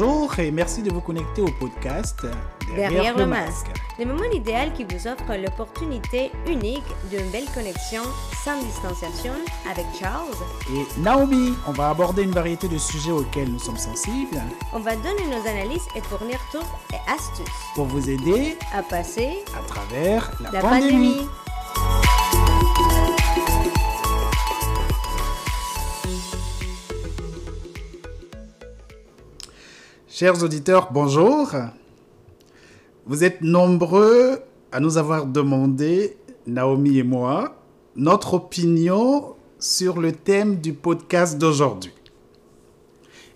Bonjour et merci de vous connecter au podcast Derrière, le, masque. Le moment idéal qui vous offre l'opportunité unique d'une belle connexion sans distanciation avec Charles et Naomi. On va aborder une variété de sujets auxquels nous sommes sensibles. On va donner nos analyses et fournir tout et astuces pour vous aider à passer à travers la, pandémie. Chers auditeurs, bonjour. Vous êtes nombreux à nous avoir demandé, Naomi et moi, notre opinion sur le thème du podcast d'aujourd'hui.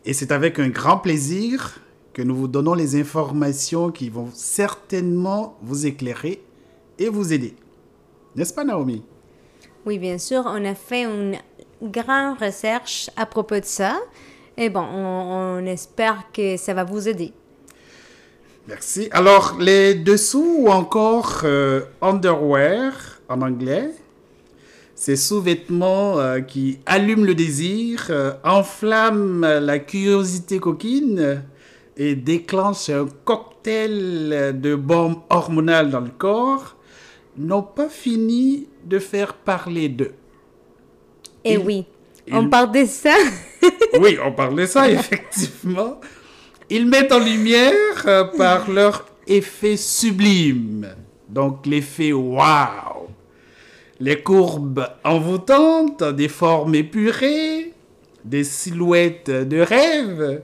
Et c'est avec un grand plaisir que nous vous donnons les informations qui vont certainement vous éclairer et vous aider. N'est-ce pas, Naomi? Oui, bien sûr. On a fait une grande recherche à propos de ça. Et bon, on, espère que ça va vous aider. Merci. Alors, les dessous ou encore euh, underwear en anglais, ces sous-vêtements euh, qui allument le désir, euh, enflamment la curiosité coquine et déclenchent un cocktail de bombes hormonales dans le corps, n'ont pas fini de faire parler d'eux. Et oui, on parle de ça. Oui, on parle de ça, effectivement. Ils mettent en lumière euh, par leur effet sublime. Donc l'effet wow. Les courbes envoûtantes, des formes épurées, des silhouettes de rêve,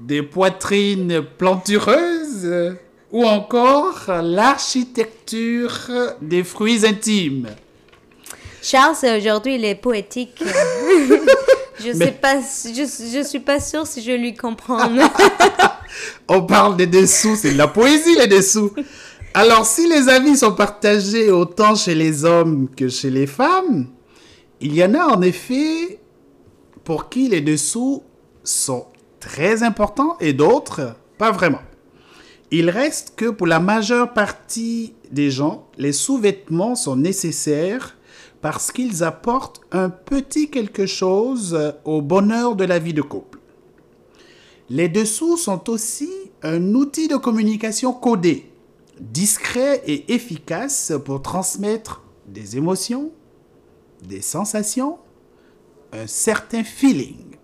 des poitrines plantureuses ou encore l'architecture des fruits intimes. Charles, aujourd'hui, il est poétique. je sais pas, je, je suis pas sûre si je lui comprends. On parle des dessous, c'est de la poésie les dessous. Alors, si les avis sont partagés autant chez les hommes que chez les femmes, il y en a en effet pour qui les dessous sont très importants et d'autres pas vraiment. Il reste que pour la majeure partie des gens, les sous-vêtements sont nécessaires parce qu'ils apportent un petit quelque chose au bonheur de la vie de couple. Les dessous sont aussi un outil de communication codé, discret et efficace pour transmettre des émotions, des sensations, un certain feeling.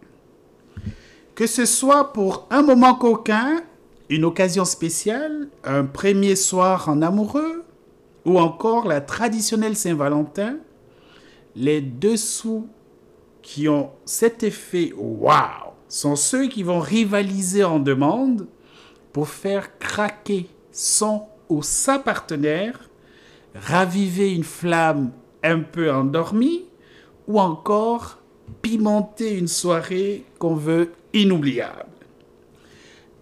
Que ce soit pour un moment coquin, une occasion spéciale, un premier soir en amoureux, ou encore la traditionnelle Saint-Valentin, les dessous qui ont cet effet wow sont ceux qui vont rivaliser en demande pour faire craquer son ou sa partenaire, raviver une flamme un peu endormie ou encore pimenter une soirée qu'on veut inoubliable.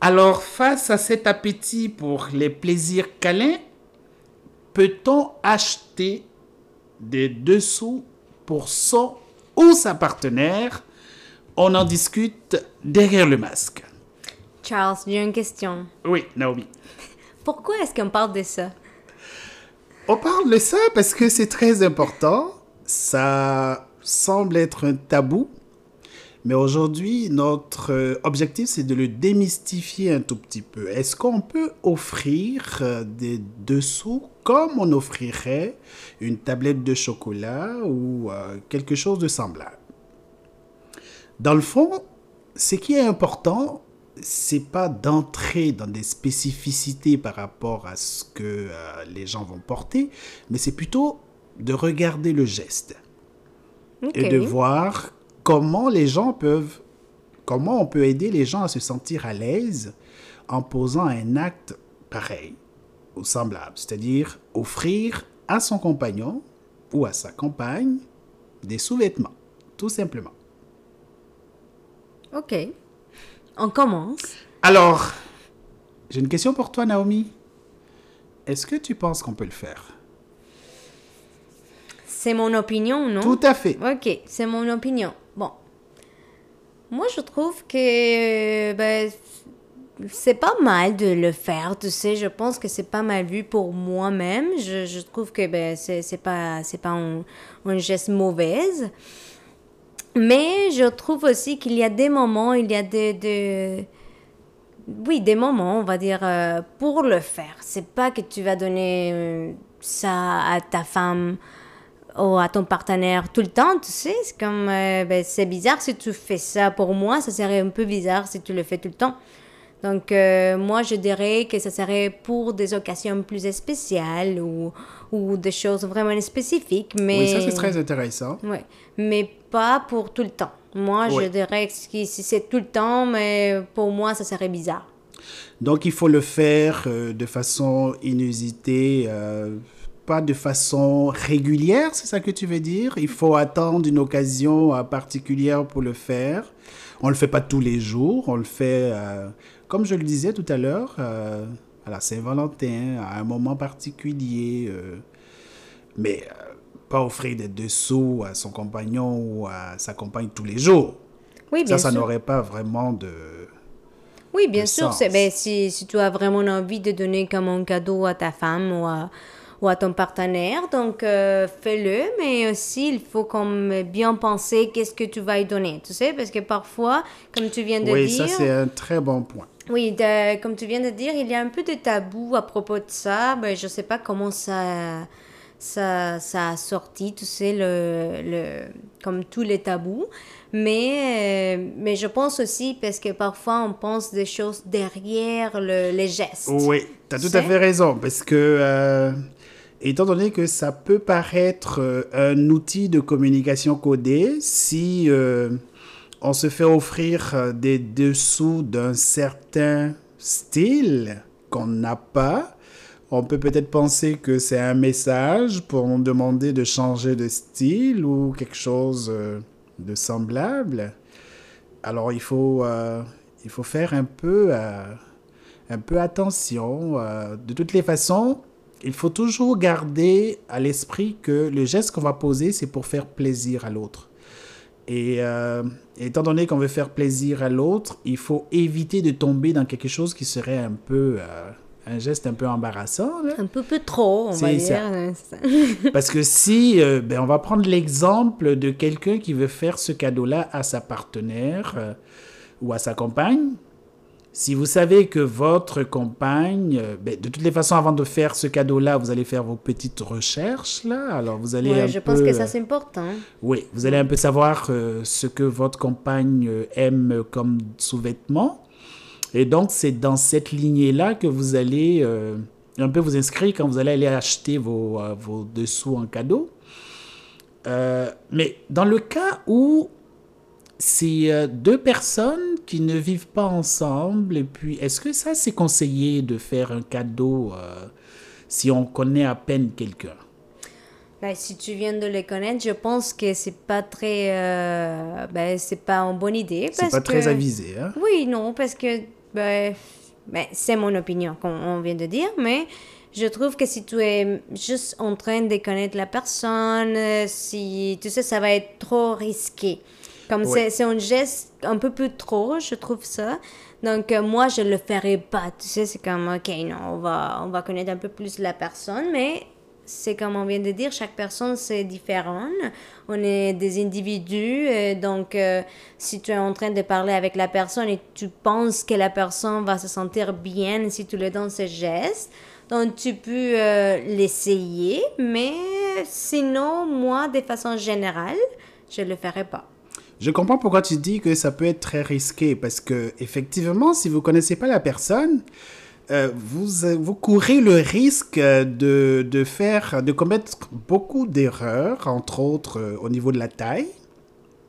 Alors face à cet appétit pour les plaisirs câlins, peut-on acheter des dessous pour son ou sa partenaire. On en discute derrière le masque. Charles, j'ai une question. Oui, Naomi. Pourquoi est-ce qu'on parle de ça? On parle de ça parce que c'est très important. Ça semble être un tabou. Mais aujourd'hui, notre euh, objectif, c'est de le démystifier un tout petit peu. Est-ce qu'on peut offrir euh, des dessous comme on offrirait une tablette de chocolat ou euh, quelque chose de semblable? Dans le fond, ce qui est important, c'est pas d'entrer dans des spécificités par rapport à ce que euh, les gens vont porter, mais c'est plutôt de regarder le geste et de voir comment les gens peuvent, comment on peut aider les gens à se sentir à l'aise en posant un acte pareil ou semblable, c'est-à-dire offrir à son compagnon ou à sa compagne des sous-vêtements, tout simplement. Ok, on commence. Alors, j'ai une question pour toi, Naomi. Est-ce que tu penses qu'on peut le faire? C'est mon opinion, non? Tout à fait. Ok, c'est mon opinion. Moi, je trouve que ben, c'est pas mal de le faire, tu sais. Je pense que c'est pas mal vu pour moi-même. Je, trouve que ben, c'est pas, pas un, geste mauvaise. Mais je trouve aussi qu'il y a des moments, il y a des, oui, des moments, on va dire, euh, pour le faire. C'est pas que tu vas donner euh, ça à ta femme ou à ton partenaire tout le temps, tu sais. C'est comme, euh, ben, c'est bizarre si tu fais ça pour moi, ça serait un peu bizarre si tu le fais tout le temps. Donc, moi, je dirais que ça serait pour des occasions plus spéciales ou, ou des choses vraiment spécifiques. Mais... Oui, ça, c'est très intéressant. Oui, mais pas pour tout le temps. Moi, je dirais que si c'est tout le temps, mais pour moi, ça serait bizarre. Donc, il faut le faire euh, de façon inusitée, euh, pas de façon régulière, c'est ça que tu veux dire? Il faut attendre une occasion euh, particulière pour le faire. On ne le fait pas tous les jours, on le fait, comme je le disais tout à l'heure, à la Saint-Valentin, à un moment particulier. mais pas offrir des dessous à son compagnon ou à sa compagne tous les jours. Oui, bien ça, ça n'aurait pas vraiment de. Oui, bien sûr. Ben, si, si, tu as vraiment envie de donner comme un cadeau à ta femme ou à, ou à ton partenaire, donc euh, fais-le, mais aussi il faut comme bien penser qu'est-ce que tu vas y donner, tu sais, parce que parfois, comme tu viens de dire... Oui, ça c'est un très bon point. Oui, comme tu viens de dire, il y a un peu de tabou à propos de ça. Ben, je ne sais pas comment ça ça, ça a sorti, tu sais, le, le, comme tous les tabous. Mais, euh, mais je pense aussi parce que parfois on pense des choses derrière le, les gestes. Oui, tu as tout à fait raison. Parce que, euh, étant donné que ça peut paraître euh, un outil de communication codé, si on se fait offrir des dessous d'un certain style qu'on n'a pas, on peut peut-être penser que c'est un message pour nous demander de changer de style ou quelque chose euh, de semblable. Alors il faut, euh, il faut faire un peu, euh, un peu attention. de toutes les façons, il faut toujours garder à l'esprit que le geste qu'on va poser, c'est pour faire plaisir à l'autre. Et étant donné qu'on veut faire plaisir à l'autre, il faut éviter de tomber dans quelque chose qui serait un peu un geste un peu embarrassant. Un peu, peu trop, on va dire. Parce que si, euh, ben, on va prendre l'exemple de quelqu'un qui veut faire ce cadeau-là à sa partenaire euh, ou à sa compagne. Si vous savez que votre compagne, euh, ben, de toutes les façons, avant de faire ce cadeau-là, vous allez faire vos petites recherches, là. Alors, vous allez ouais, je pense que ça, c'est important. Oui, vous allez un peu savoir ce que votre compagne aime comme sous-vêtements. Et donc, c'est dans cette lignée-là que vous allez euh, un peu vous inscrire quand vous allez aller acheter vos, euh, vos dessous en cadeau. Euh, mais dans le cas où c'est deux personnes qui ne vivent pas ensemble, et puis est-ce que ça, c'est conseillé de faire un cadeau si on connaît à peine quelqu'un? Ben, si tu viens de les connaître, je pense que c'est pas très, ben, c'est pas une bonne idée. C'est pas très avisé, hein? Oui, non, parce que ben, ben, c'est mon opinion, comme on vient de dire, mais je trouve que si tu es juste en train de connaître la personne, si tu sais, ça va être trop risqué. Comme c'est un geste un peu plus trop, je trouve ça. Donc, euh, moi, je le ferai pas. Tu sais, c'est comme, OK, non, on va, on va connaître un peu plus la personne, mais c'est comme on vient de dire, chaque personne c'est différent. On est des individus, euh, donc euh, si tu es en train de parler avec la personne et tu penses que la personne va se sentir bien si tu lui donnes ce geste, donc tu peux euh, l'essayer, mais sinon, moi, de façon générale, je ne le ferai pas. Je comprends pourquoi tu dis que ça peut être très risqué, parce que effectivement, si vous connaissez pas la personne, euh, vous, euh, vous courez le risque de, de faire, de commettre beaucoup d'erreurs, entre autres euh, au niveau de la taille,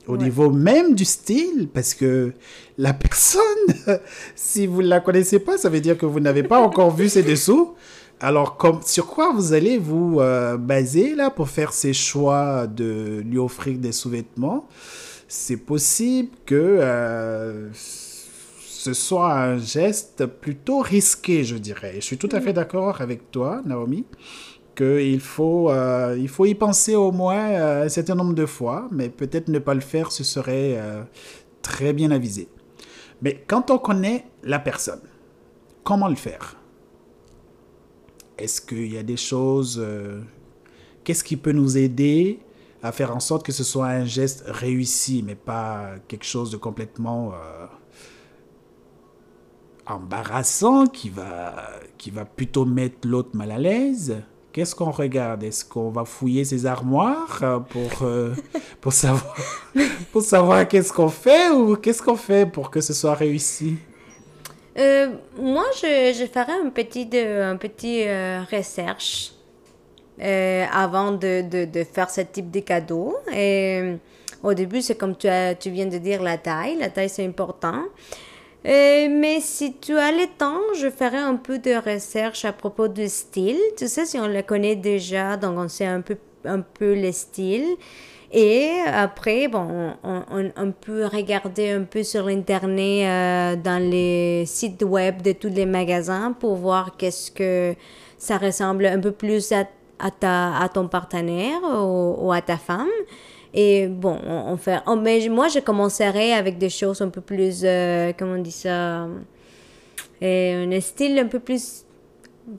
au niveau même du style, parce que la personne, si vous ne la connaissez pas, ça veut dire que vous n'avez pas encore vu ses dessous. Alors, comme, sur quoi vous allez vous baser là pour faire ces choix de lui offrir des sous-vêtements? C'est possible que ce soit un geste plutôt risqué, je dirais. Je suis tout à fait mm. d'accord avec toi, Naomi, qu'il faut, euh, il faut y penser au moins euh, un certain nombre de fois, mais peut-être ne pas le faire, ce serait euh, très bien avisé. Mais quand on connaît la personne, comment le faire? Est-ce qu'il y a des choses... Qu'est-ce qui peut nous aider à faire en sorte que ce soit un geste réussi, mais pas quelque chose de complètement embarrassant, qui va, qui va plutôt mettre l'autre mal à l'aise. Qu'est-ce qu'on regarde? Est-ce qu'on va fouiller ses armoires euh, pour, euh, pour savoir, pour savoir qu'est-ce qu'on fait ou qu'est-ce qu'on fait pour que ce soit réussi? Euh, moi, je, je ferais un petit, de, un petit euh, recherche euh, avant de, de, faire ce type de cadeau. Et euh, au début, c'est comme tu, as, tu viens de dire la taille. La taille, c'est important. Euh, mais si tu as le temps, je ferai un peu de recherche à propos du style. Tu sais, si on le connaît déjà, donc on sait un peu, un peu le style. Et après, bon, on, peut regarder un peu sur Internet, dans les sites web de tous les magasins pour voir qu'est-ce que ça ressemble un peu plus à, à, ta, à ton partenaire ou, ou à ta femme. Et bon, on, on fait. oh, mais moi, je commencerai avec des choses un peu plus. euh, comment on dit ça et Un style un peu plus.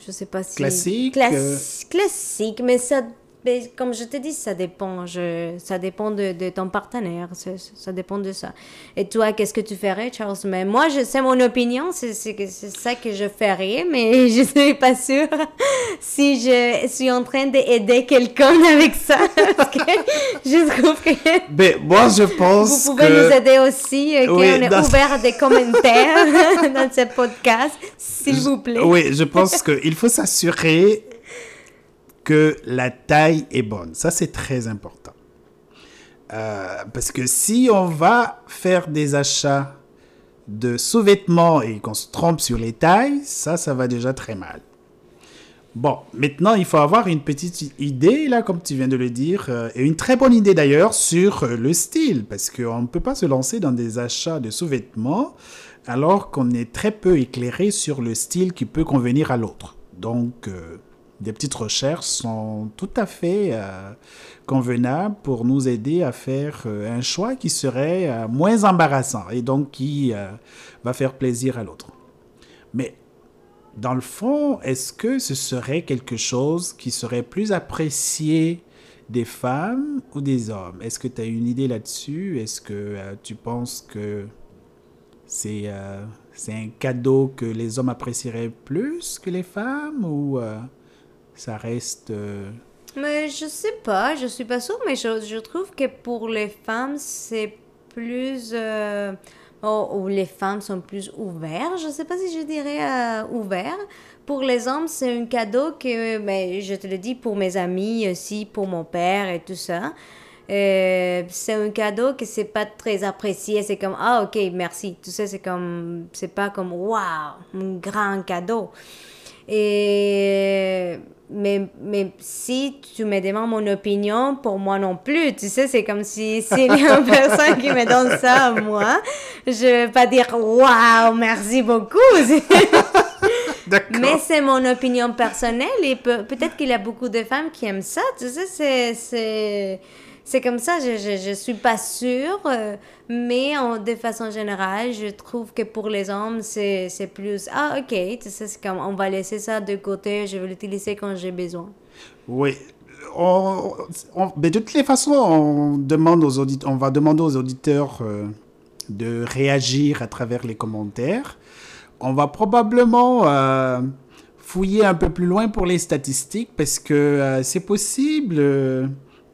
Je sais pas si. Classique, Clas- euh. Classique, mais ça. Mais comme je te dis, ça dépend. Je, ça dépend de, de ton partenaire. Ça, ça dépend de ça. Et toi, qu'est-ce que tu ferais, Charles? Mais moi, je sais mon opinion. C'est ça que je ferais, mais je suis pas sûre si je suis en train d'aider quelqu'un avec ça. Parce que je trouve que. Ben, moi, je pense Vous pouvez que... nous aider aussi, ok? Oui, on est dans- ouvert à des commentaires dans ce podcast, s'il vous plaît. Oui, je pense qu'il faut s'assurer que la taille est bonne. Ça, c'est très important. Euh, parce que si on va faire des achats de sous-vêtements et qu'on se trompe sur les tailles, ça, ça va déjà très mal. Bon, maintenant, il faut avoir une petite idée, là, comme tu viens de le dire, euh, et une très bonne idée d'ailleurs sur euh, le style, parce qu'on ne peut pas se lancer dans des achats de sous-vêtements alors qu'on est très peu éclairé sur le style qui peut convenir à l'autre. Donc, des petites recherches sont tout à fait euh, convenables pour nous aider à faire euh, un choix qui serait euh, moins embarrassant et donc qui va faire plaisir à l'autre. Mais dans le fond, est-ce que ce serait quelque chose qui serait plus apprécié des femmes ou des hommes? Est-ce que tu as une idée là-dessus? Est-ce que tu penses que c'est un cadeau que les hommes apprécieraient plus que les femmes ou ça reste... euh, Mais je sais pas, je suis pas sûre, mais je, je trouve que pour les femmes, c'est plus. Euh, oh, les femmes sont plus ouvertes. Je sais pas si je dirais euh, ouvert. Pour les hommes, c'est un cadeau que, ben, je te le dis pour mes amis aussi, pour mon père et tout ça. Euh, c'est un cadeau que c'est pas très apprécié. C'est comme, ah, ok, merci. Tu sais, c'est comme, c'est pas comme, waouh, un grand cadeau. Et, mais, mais si tu me demandes mon opinion, pour moi non plus. Tu sais, c'est comme si, s'il y a une personne qui me donne ça à moi, je vais pas dire, waouh, merci beaucoup. Mais c'est mon opinion personnelle et peut- peut-être qu'il y a beaucoup de femmes qui aiment ça. Tu sais, c'est, c'est, comme ça. Je, je, je suis pas sûre. euh, mais de façon générale, je trouve que pour les hommes, c'est, plus, ah, ok, tu comme, on va laisser ça de côté, je vais l'utiliser quand j'ai besoin. Oui. On, on- de toutes les façons, on, demande aux audit- on va demander aux auditeurs euh, de réagir à travers les commentaires. On va probablement euh, fouiller un peu plus loin pour les statistiques parce que c'est possible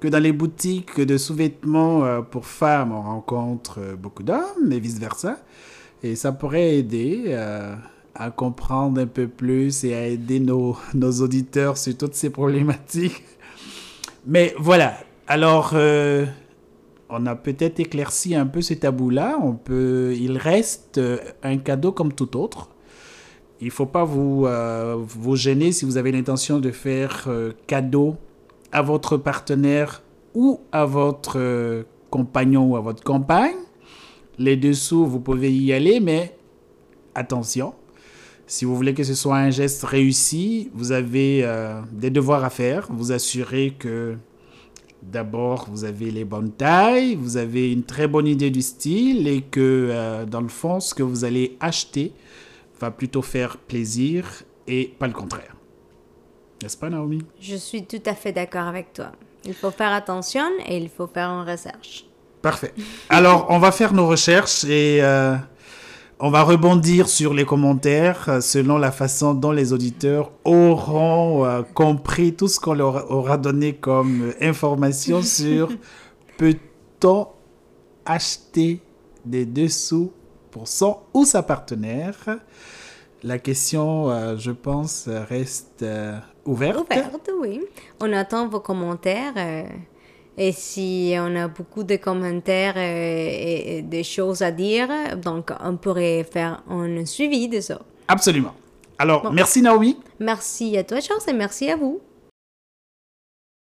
que dans les boutiques de sous-vêtements euh, pour femmes, on rencontre euh, beaucoup d'hommes et vice-versa. Et ça pourrait aider euh, à comprendre un peu plus et à aider nos, auditeurs sur toutes ces problématiques. Mais voilà, alors on a peut-être éclairci un peu ce tabou-là. On peut, il reste un cadeau comme tout autre. Il faut pas vous, gêner si vous avez l'intention de faire cadeau à votre partenaire ou à votre euh, compagnon ou à votre compagne. Les dessous, vous pouvez y aller, mais attention. Si vous voulez que ce soit un geste réussi, vous avez euh, des devoirs à faire. Vous assurez que d'abord vous avez les bonnes tailles, vous avez une très bonne idée du style et que euh, dans le fond, ce que vous allez acheter va plutôt faire plaisir et pas le contraire. N'est-ce pas, Naomi? Je suis tout à fait d'accord avec toi. Il faut faire attention et il faut faire une recherche. Parfait. Alors, on va faire nos recherches et euh, On va rebondir sur les commentaires euh, selon la façon dont les auditeurs auront euh, compris tout ce qu'on leur aura donné comme information sur peut-on acheter des dessous pour son ou sa partenaire. La question, euh, je pense, reste euh, ouverte. Ouverte, oui. On attend vos commentaires. euh, et si on a beaucoup de commentaires et, et des choses à dire, donc on pourrait faire un suivi de ça. Absolument. Alors, Bon. merci Naomi. Merci à toi, Charles, et merci à vous.